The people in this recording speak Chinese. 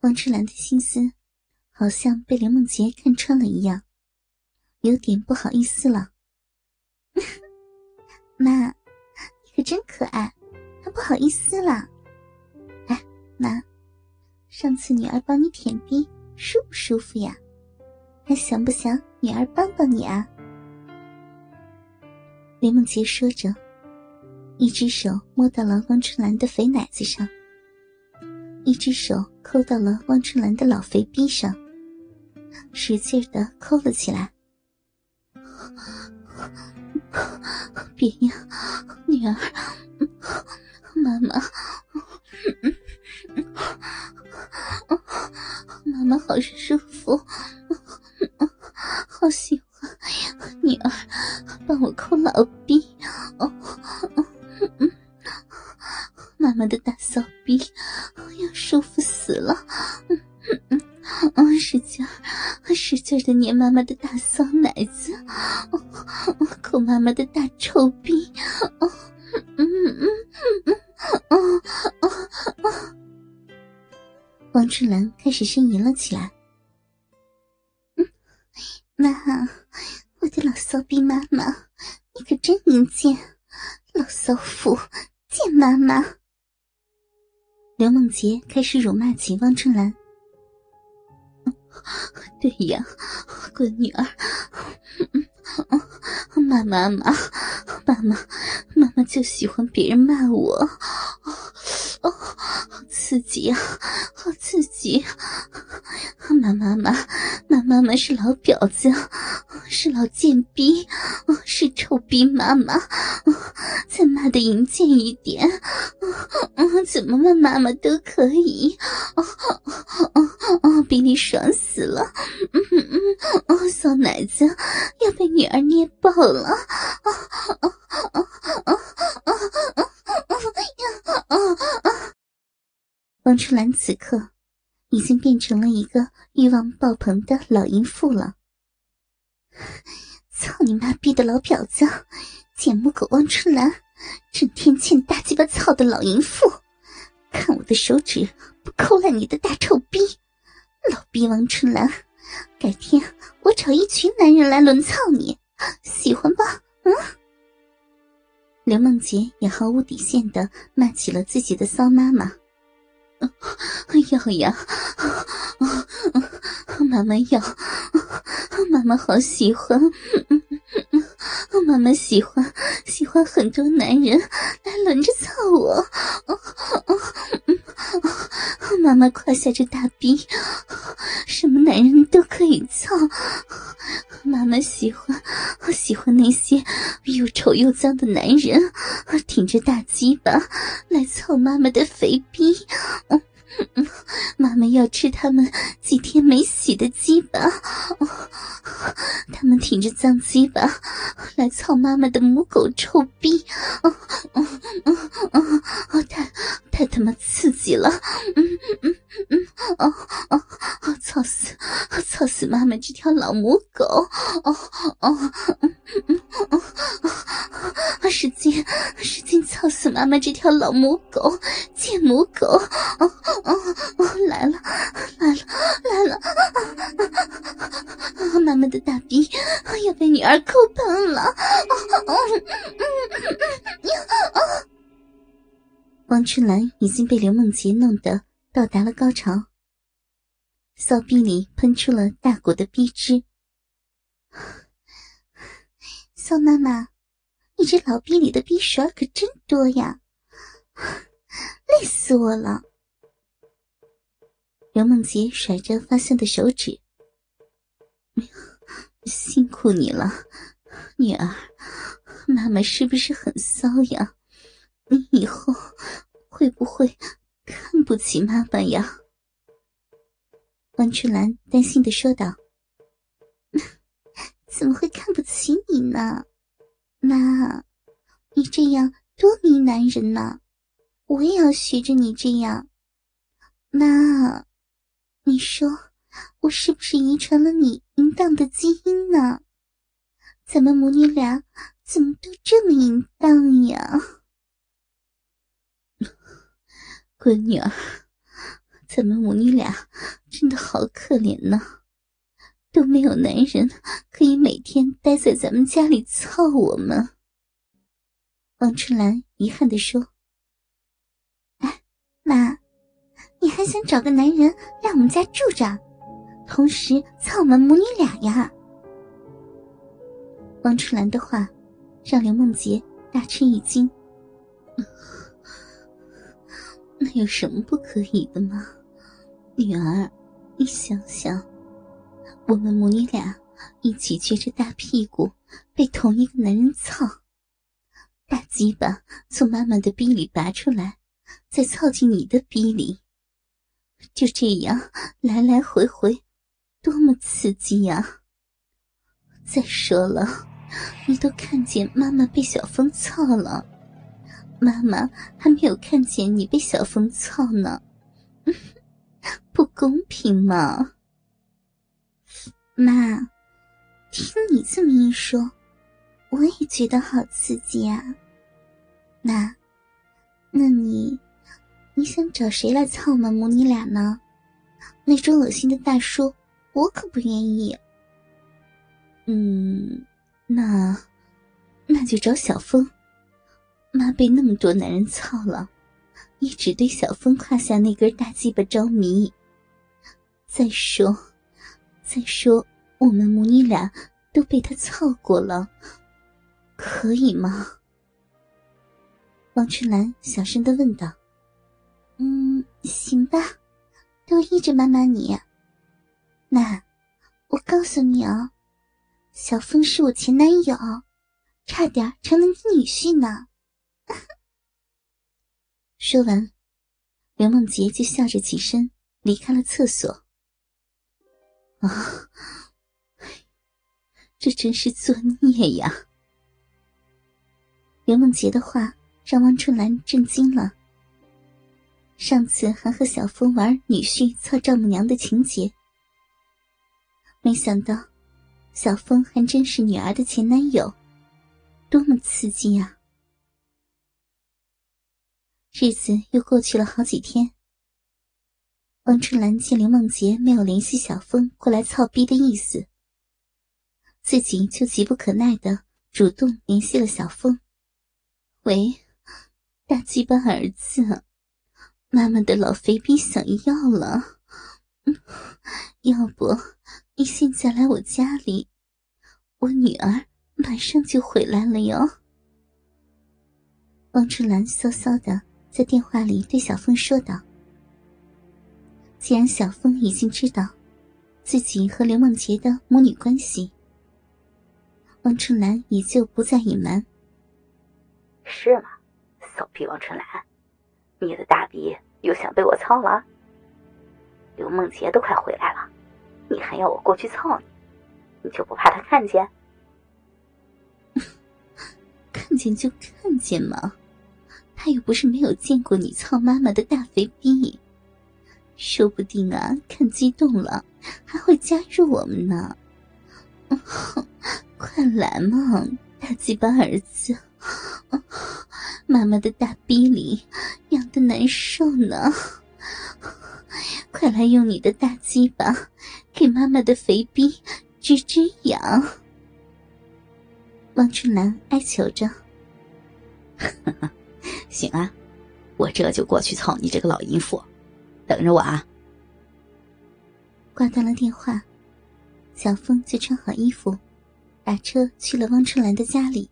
王春兰的心思好像被林梦洁看穿了一样，有点不好意思了。妈，你可真可爱，还不好意思了。哎，妈，上次女儿帮你舔逼，舒不舒服呀？还想不想女儿帮帮你啊？林梦洁说着，一只手摸到了王春兰的肥奶子上，一只手抠到了汪春兰的老肥逼上，使劲的抠了起来。别呀，女儿，妈妈，妈妈好舒服，好喜欢女儿，帮我抠老逼，妈妈的大劲的捏妈妈的大骚奶子。抠妈妈的大臭逼，哦，嗯嗯嗯嗯，哦哦王春兰开始呻吟了起来。妈，我的老骚逼妈妈，你可真淫贱，老骚妇，贱妈妈。刘梦洁开始辱骂起汪春兰。对呀，闺女儿。妈妈妈，妈妈，妈妈就喜欢别人骂我，哦，好刺激呀，好刺激！妈妈妈，妈妈妈是老婊子，是老贱逼，是臭逼妈妈，再骂的淫贱一点，怎么骂妈妈都可以，哦哦比你爽死了，嗯嗯，哦，小奶子要被女儿捏爆了。啊啊啊啊啊啊啊！王春兰此刻已经变成了一个欲望爆棚的老淫妇了。操你妈逼的老婊子，贱母狗王春兰，整天欠大鸡巴操的老淫妇，看我的手指不抠烂你的大臭逼！老逼王春兰，改天我找一群男人来轮操你。喜欢吧，嗯。刘梦洁也毫无底线的骂起了自己的骚妈妈。要呀，妈妈要，妈妈好喜欢，妈妈喜欢喜欢很多男人来轮着操我。妈妈胯下这大逼，什么男人都可以操。妈妈喜欢，喜欢那些又丑又脏的男人，挺着大鸡巴来操妈妈的肥逼。妈妈要吃他们几天没洗的鸡巴，他们挺着脏鸡巴来操妈妈的母狗臭逼，太太他妈刺激了，嗯嗯嗯，哦哦哦，操死操这条老母狗，哦哦，使劲使劲操死妈妈这条老母狗，贱母狗，哦。哦哦，来了来了来了！妈妈的大逼要被女儿抠喷了！哦哦王春兰已经被刘梦洁弄得到达了高潮，骚逼里喷出了大股的逼汁。骚妈妈，你这老逼里的逼水可真多呀，累死我了！刘梦洁甩着发酸的手指，辛苦你了，女儿。妈妈是不是很骚呀？你以后会不会看不起妈妈呀？王春兰担心的说道：“ 怎么会看不起你呢？妈，你这样多迷男人呢，我也要学着你这样，妈。”你说我是不是遗传了你淫荡的基因呢？咱们母女俩怎么都这么淫荡呀？闺女儿，咱们母女俩真的好可怜呢，都没有男人可以每天待在咱们家里操我们。王春兰遗憾地说：“哎，妈，你还想找个男人来我们家住着，同时操我们母女俩呀？”王春兰的话让刘梦洁大吃一惊：“那有什么不可以的吗？女儿，你想想，我们母女俩一起撅着大屁股被同一个男人操。”大鸡巴从妈妈的逼里拔出来，再操进你的逼里，就这样来来回回，多么刺激呀！再说了，你都看见妈妈被小风操了，妈妈还没有看见你被小风操呢，公平嘛！妈，听你这么一说。我也觉得好刺激啊！那，那你，你想找谁来操我们母女俩呢？那种恶心的大叔，我可不愿意。嗯，那，那就找小峰。妈被那么多男人操了，一直对小峰胯下那根大鸡巴着迷。再说，再说，我们母女俩都被他操过了。可以吗？王春兰小声的问道。“嗯，行吧，都依着妈妈你。那我告诉你哦，小峰是我前男友，差点成了你女婿呢。”说完，刘梦洁就笑着起身离开了厕所。啊，这真是作孽呀！刘梦洁的话让汪春兰震惊了。上次还和小峰玩女婿操丈母娘的情节，没想到小峰还真是女儿的前男友，多么刺激啊！日子又过去了好几天，汪春兰见刘梦洁没有联系小峰过来操逼的意思，自己就急不可耐的主动联系了小峰。喂，大鸡巴儿子，妈妈的老肥逼想要了，要不你现在来我家里，我女儿马上就回来了哟。王春兰骚骚的在电话里对小凤说道：“既然小峰已经知道自己和刘梦洁的母女关系，王春兰也就不再隐瞒。”是吗，骚逼王春兰，你的大逼又想被我操了？刘梦洁都快回来了，你还要我过去操你？你就不怕他看见？看见就看见嘛，他又不是没有见过你操妈妈的大肥逼，说不定啊，看激动了还会加入我们呢。快来嘛，大鸡巴儿子！妈妈的大逼里痒的难受呢，快来用你的大鸡巴给妈妈的肥逼止止痒。王春兰哀求着：“行啊，我这就过去操你这个老淫妇，等着我啊。”挂断了电话，小峰就穿好衣服，打车去了汪春兰的家里。